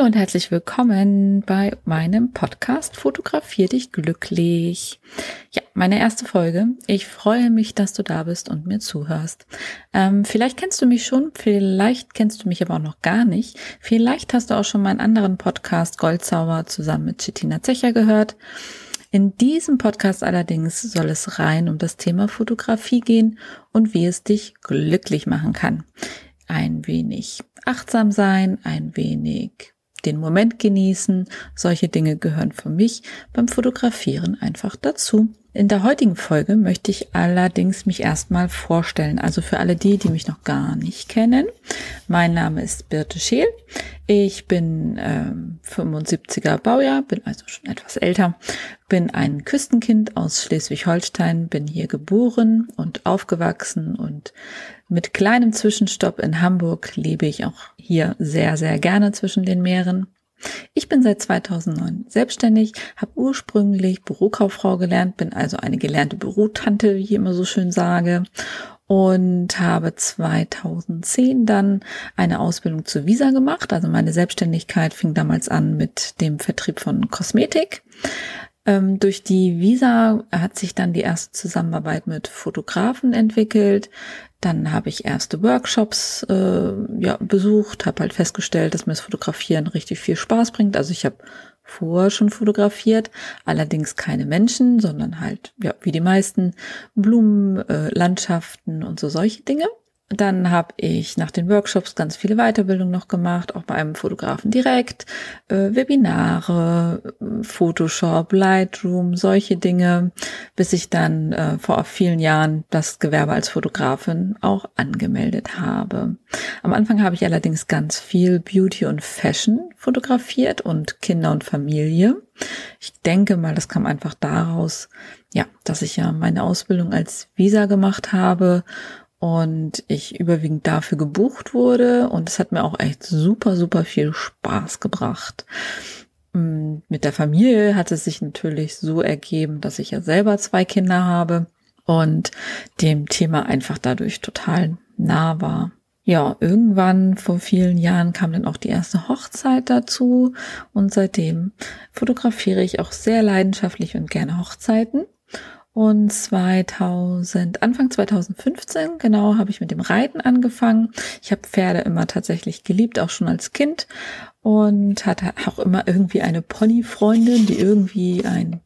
Hallo und herzlich willkommen bei meinem Podcast Fotografier dich glücklich. Ja, meine erste Folge. Ich freue mich, dass du da bist und mir zuhörst. Ähm, vielleicht kennst du mich schon, vielleicht kennst du mich aber auch noch gar nicht. Vielleicht hast du auch schon meinen anderen Podcast Goldzauber zusammen mit Chitina Zecher gehört. In diesem Podcast allerdings soll es rein um das Thema Fotografie gehen und wie es dich glücklich machen kann. Ein wenig achtsam sein, ein wenig den Moment genießen. Solche Dinge gehören für mich beim Fotografieren einfach dazu. In der heutigen Folge möchte ich allerdings mich erstmal vorstellen. Also für alle die, die mich noch gar nicht kennen. Mein Name ist Birte Scheel. Ich bin ähm, 75er Baujahr, bin also schon etwas älter, bin ein Küstenkind aus Schleswig-Holstein, bin hier geboren und aufgewachsen und mit kleinem Zwischenstopp in Hamburg lebe ich auch hier sehr, sehr gerne zwischen den Meeren. Ich bin seit 2009 selbstständig, habe ursprünglich Bürokauffrau gelernt, bin also eine gelernte Bürotante, wie ich immer so schön sage, und habe 2010 dann eine Ausbildung zur Visa gemacht. Also meine Selbstständigkeit fing damals an mit dem Vertrieb von Kosmetik. Ähm, durch die Visa hat sich dann die erste Zusammenarbeit mit Fotografen entwickelt. Dann habe ich erste Workshops äh, ja, besucht, habe halt festgestellt, dass mir das Fotografieren richtig viel Spaß bringt. Also ich habe vorher schon fotografiert, allerdings keine Menschen, sondern halt, ja, wie die meisten, Blumen, äh, Landschaften und so solche Dinge. Dann habe ich nach den Workshops ganz viele Weiterbildungen noch gemacht, auch bei einem Fotografen direkt, äh, Webinare, Photoshop, Lightroom, solche Dinge, bis ich dann äh, vor vielen Jahren das Gewerbe als Fotografin auch angemeldet habe. Am Anfang habe ich allerdings ganz viel Beauty und Fashion fotografiert und Kinder und Familie. Ich denke mal, das kam einfach daraus, ja, dass ich ja meine Ausbildung als Visa gemacht habe und ich überwiegend dafür gebucht wurde und es hat mir auch echt super, super viel Spaß gebracht. Mm, mit der Familie hat es sich natürlich so ergeben, dass ich ja selber zwei Kinder habe und dem Thema einfach dadurch total nah war. Ja, irgendwann vor vielen Jahren kam dann auch die erste Hochzeit dazu und seitdem fotografiere ich auch sehr leidenschaftlich und gerne Hochzeiten. Und 2000, Anfang 2015, genau, habe ich mit dem Reiten angefangen. Ich habe Pferde immer tatsächlich geliebt, auch schon als Kind. Und hatte auch immer irgendwie eine Ponyfreundin, die irgendwie ein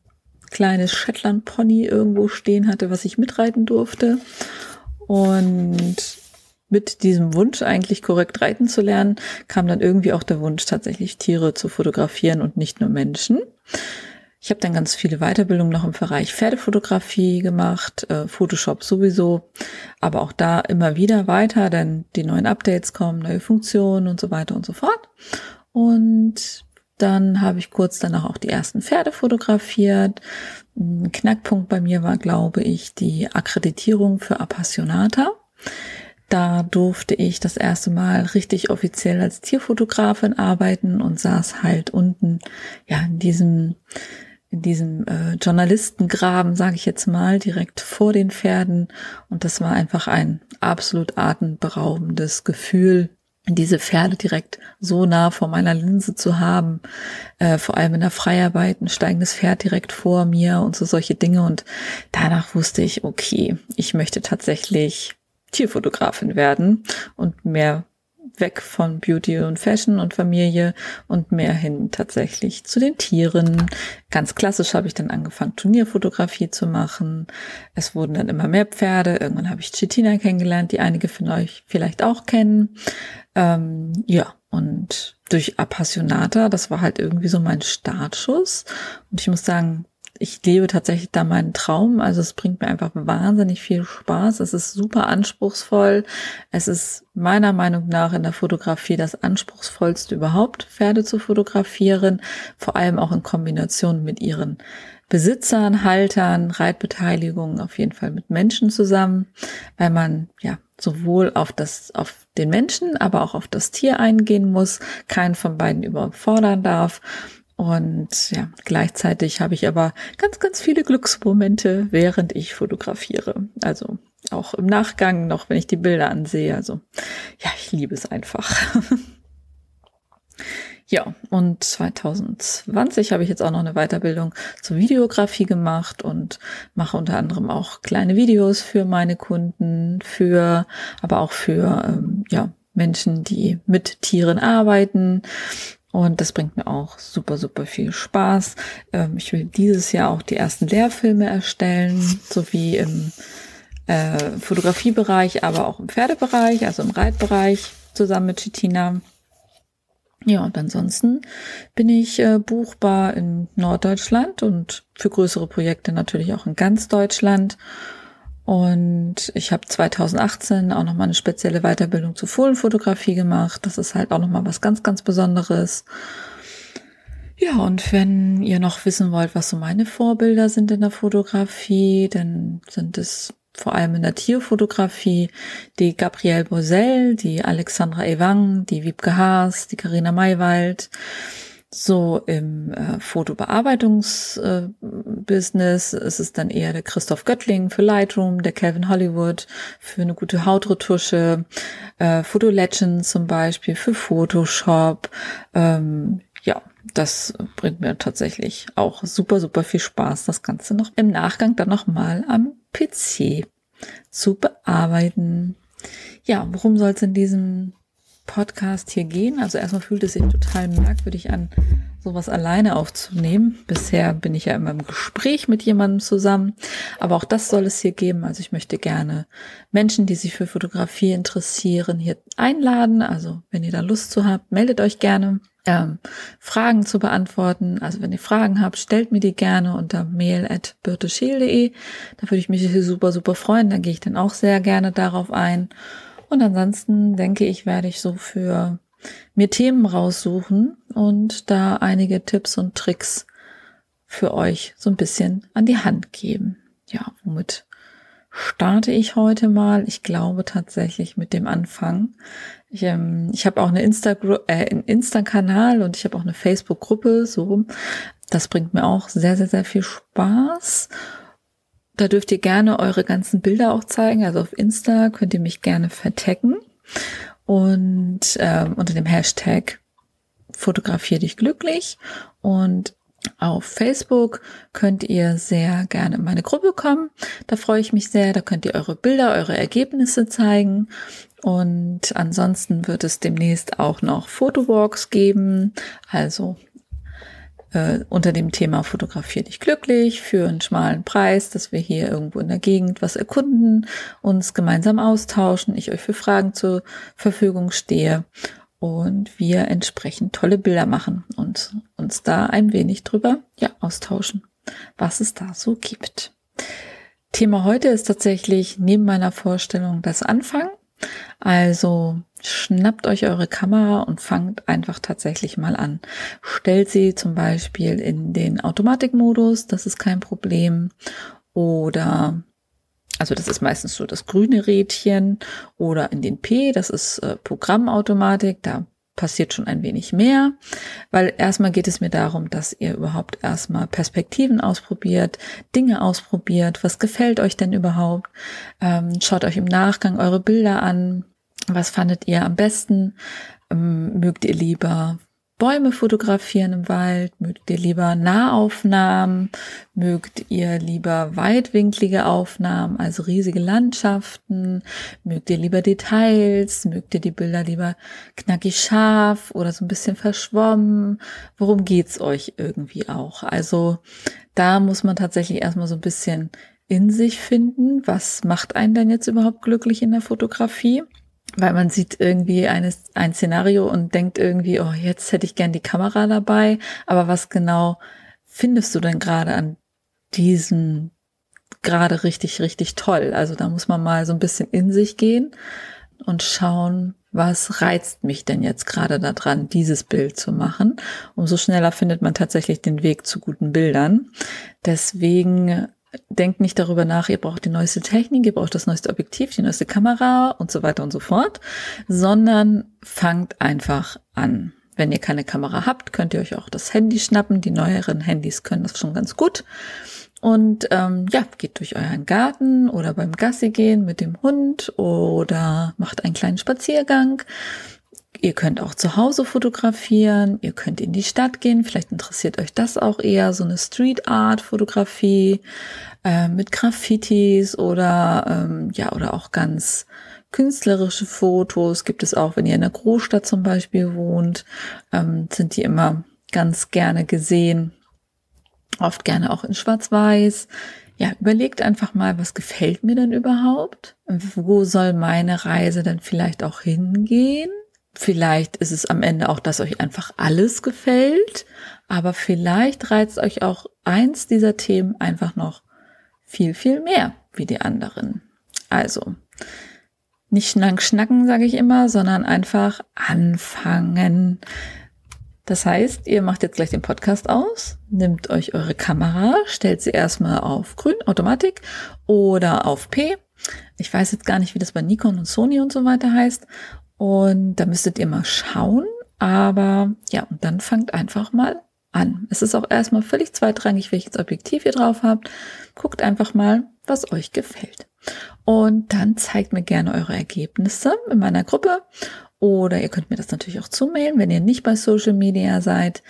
kleines Shetland-Pony irgendwo stehen hatte, was ich mitreiten durfte. Und mit diesem Wunsch, eigentlich korrekt reiten zu lernen, kam dann irgendwie auch der Wunsch, tatsächlich Tiere zu fotografieren und nicht nur Menschen. Ich habe dann ganz viele Weiterbildungen noch im Bereich Pferdefotografie gemacht, äh, Photoshop sowieso, aber auch da immer wieder weiter, denn die neuen Updates kommen, neue Funktionen und so weiter und so fort. Und dann habe ich kurz danach auch die ersten Pferde fotografiert. Ein Knackpunkt bei mir war, glaube ich, die Akkreditierung für Appassionata. Da durfte ich das erste Mal richtig offiziell als Tierfotografin arbeiten und saß halt unten, ja, in diesem in diesem äh, Journalistengraben, sage ich jetzt mal, direkt vor den Pferden. Und das war einfach ein absolut atemberaubendes Gefühl, diese Pferde direkt so nah vor meiner Linse zu haben, äh, vor allem in der Freiarbeit, ein steigendes Pferd direkt vor mir und so solche Dinge. Und danach wusste ich, okay, ich möchte tatsächlich Tierfotografin werden und mehr weg von Beauty und Fashion und Familie und mehr hin tatsächlich zu den Tieren. Ganz klassisch habe ich dann angefangen, Turnierfotografie zu machen. Es wurden dann immer mehr Pferde. Irgendwann habe ich Chitina kennengelernt, die einige von euch vielleicht auch kennen. Ähm, ja, und durch Appassionata, das war halt irgendwie so mein Startschuss. Und ich muss sagen, ich lebe tatsächlich da meinen Traum. Also es bringt mir einfach wahnsinnig viel Spaß. Es ist super anspruchsvoll. Es ist meiner Meinung nach in der Fotografie das anspruchsvollste überhaupt, Pferde zu fotografieren. Vor allem auch in Kombination mit ihren Besitzern, Haltern, Reitbeteiligungen, auf jeden Fall mit Menschen zusammen, weil man ja sowohl auf das, auf den Menschen, aber auch auf das Tier eingehen muss, keinen von beiden überfordern darf. Und ja, gleichzeitig habe ich aber ganz, ganz viele Glücksmomente, während ich fotografiere. Also auch im Nachgang noch, wenn ich die Bilder ansehe. Also ja, ich liebe es einfach. Ja, und 2020 habe ich jetzt auch noch eine Weiterbildung zur Videografie gemacht und mache unter anderem auch kleine Videos für meine Kunden, für, aber auch für ähm, ja, Menschen, die mit Tieren arbeiten. Und das bringt mir auch super, super viel Spaß. Ähm, ich will dieses Jahr auch die ersten Lehrfilme erstellen, sowie im äh, Fotografiebereich, aber auch im Pferdebereich, also im Reitbereich zusammen mit Chitina. Ja, und ansonsten bin ich äh, buchbar in Norddeutschland und für größere Projekte natürlich auch in ganz Deutschland. Und ich habe 2018 auch nochmal eine spezielle Weiterbildung zur Fohlenfotografie gemacht. Das ist halt auch nochmal was ganz, ganz Besonderes. Ja, und wenn ihr noch wissen wollt, was so meine Vorbilder sind in der Fotografie, dann sind es vor allem in der Tierfotografie, die Gabrielle Bosell, die Alexandra Ewang, die Wiebke Haas, die Karina Maywald. So im äh, Fotobearbeitungsbusiness äh, ist es dann eher der Christoph Göttling für Lightroom, der Calvin Hollywood für eine gute Hautretusche, äh, Photo Legends zum Beispiel für Photoshop. Ähm, ja, das bringt mir tatsächlich auch super, super viel Spaß, das Ganze noch im Nachgang dann nochmal am PC zu bearbeiten. Ja, worum soll es in diesem Podcast hier gehen? Also erstmal fühlt es sich total merkwürdig an, sowas alleine aufzunehmen. Bisher bin ich ja immer im Gespräch mit jemandem zusammen, aber auch das soll es hier geben. Also ich möchte gerne Menschen, die sich für Fotografie interessieren, hier einladen. Also wenn ihr da Lust zu habt, meldet euch gerne ähm, Fragen zu beantworten. Also wenn ihr Fragen habt, stellt mir die gerne unter mail.birteschiel.de. Da würde ich mich super, super freuen. Da gehe ich dann auch sehr gerne darauf ein. Und ansonsten denke ich, werde ich so für mir Themen raussuchen und da einige Tipps und Tricks für euch so ein bisschen an die Hand geben. Ja, womit starte ich heute mal. Ich glaube tatsächlich mit dem Anfang. Ich, ähm, ich habe auch eine Insta äh, einen Insta-Kanal und ich habe auch eine Facebook-Gruppe. So, das bringt mir auch sehr, sehr, sehr viel Spaß. Da dürft ihr gerne eure ganzen Bilder auch zeigen. Also auf Insta könnt ihr mich gerne vertecken und ähm, unter dem Hashtag fotografier dich glücklich und auf Facebook könnt ihr sehr gerne in meine Gruppe kommen. Da freue ich mich sehr. Da könnt ihr eure Bilder, eure Ergebnisse zeigen. Und ansonsten wird es demnächst auch noch Fotowalks geben. Also äh, unter dem Thema Fotografier dich glücklich für einen schmalen Preis, dass wir hier irgendwo in der Gegend was erkunden, uns gemeinsam austauschen, ich euch für Fragen zur Verfügung stehe und wir entsprechend tolle Bilder machen und uns da ein wenig drüber ja, austauschen, was es da so gibt. Thema heute ist tatsächlich neben meiner Vorstellung das Anfangen. Also schnappt euch eure Kamera und fangt einfach tatsächlich mal an. Stellt sie zum Beispiel in den Automatikmodus, das ist kein Problem. Oder also das ist meistens so das grüne Rädchen. Oder in den P, das ist äh, Programmautomatik, da passiert schon ein wenig mehr, weil erstmal geht es mir darum, dass ihr überhaupt erstmal Perspektiven ausprobiert, Dinge ausprobiert, was gefällt euch denn überhaupt, ähm, schaut euch im Nachgang eure Bilder an, was fandet ihr am besten, ähm, mögt ihr lieber Bäume fotografieren im Wald? Mögt ihr lieber Nahaufnahmen? Mögt ihr lieber weitwinklige Aufnahmen, also riesige Landschaften? Mögt ihr lieber Details? Mögt ihr die Bilder lieber knackig scharf oder so ein bisschen verschwommen? Worum geht's euch irgendwie auch? Also da muss man tatsächlich erstmal so ein bisschen in sich finden. Was macht einen denn jetzt überhaupt glücklich in der Fotografie? Weil man sieht irgendwie eines, ein Szenario und denkt irgendwie, oh, jetzt hätte ich gern die Kamera dabei. Aber was genau findest du denn gerade an diesem gerade richtig, richtig toll? Also da muss man mal so ein bisschen in sich gehen und schauen, was reizt mich denn jetzt gerade daran, dieses Bild zu machen. Umso schneller findet man tatsächlich den Weg zu guten Bildern. Deswegen denkt nicht darüber nach, ihr braucht die neueste Technik, ihr braucht das neueste Objektiv, die neueste Kamera und so weiter und so fort, sondern fangt einfach an. Wenn ihr keine Kamera habt, könnt ihr euch auch das Handy schnappen. Die neueren Handys können das schon ganz gut. Und ähm, ja, geht durch euren Garten oder beim Gassi gehen mit dem Hund oder macht einen kleinen Spaziergang. Ihr könnt auch zu Hause fotografieren, ihr könnt in die Stadt gehen, vielleicht interessiert euch das auch eher, so eine Street Art Fotografie äh, mit Graffitis oder ähm, ja, oder auch ganz künstlerische Fotos gibt es auch, wenn ihr in einer Großstadt zum Beispiel wohnt, ähm, sind die immer ganz gerne gesehen oft gerne auch in Schwarz-Weiß. Ja, überlegt einfach mal, was gefällt mir denn überhaupt? Wo soll meine Reise denn vielleicht auch hingehen? Vielleicht ist es am Ende auch, dass euch einfach alles gefällt, aber vielleicht reizt euch auch eins dieser Themen einfach noch viel, viel mehr wie die anderen. Also, nicht schnack schnacken, sage ich immer, sondern einfach anfangen. Das heißt, ihr macht jetzt gleich den Podcast aus, nimmt euch eure Kamera, stellt sie erstmal auf Grün, Automatik oder auf P. Ich weiß jetzt gar nicht, wie das bei Nikon und Sony und so weiter heißt. Und da müsstet ihr mal schauen. Aber ja, und dann fangt einfach mal an. Es ist auch erstmal völlig zweitrangig, welches Objektiv ihr drauf habt. Guckt einfach mal, was euch gefällt. Und dann zeigt mir gerne eure Ergebnisse in meiner Gruppe oder ihr könnt mir das natürlich auch zumailen, wenn ihr nicht bei Social Media seid,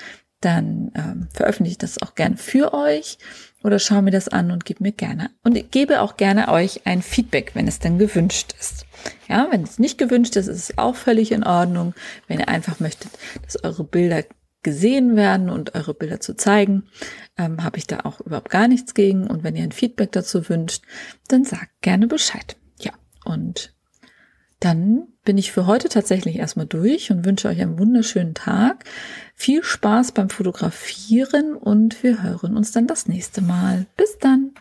dann ähm, veröffentliche ich das auch gerne für euch oder schaue mir das an und gebe mir gerne und gebe auch gerne euch ein Feedback, wenn es denn gewünscht ist. Ja, wenn es nicht gewünscht ist, ist es auch völlig in Ordnung. Wenn ihr einfach möchtet, dass eure Bilder gesehen werden und eure Bilder zu zeigen, ähm, habe ich da auch überhaupt gar nichts gegen. Und wenn ihr ein Feedback dazu wünscht, dann sagt gerne Bescheid. Ja, und dann bin ich für heute tatsächlich erstmal durch und wünsche euch einen wunderschönen Tag. Viel Spaß beim Fotografieren und wir hören uns dann das nächste Mal. Bis dann.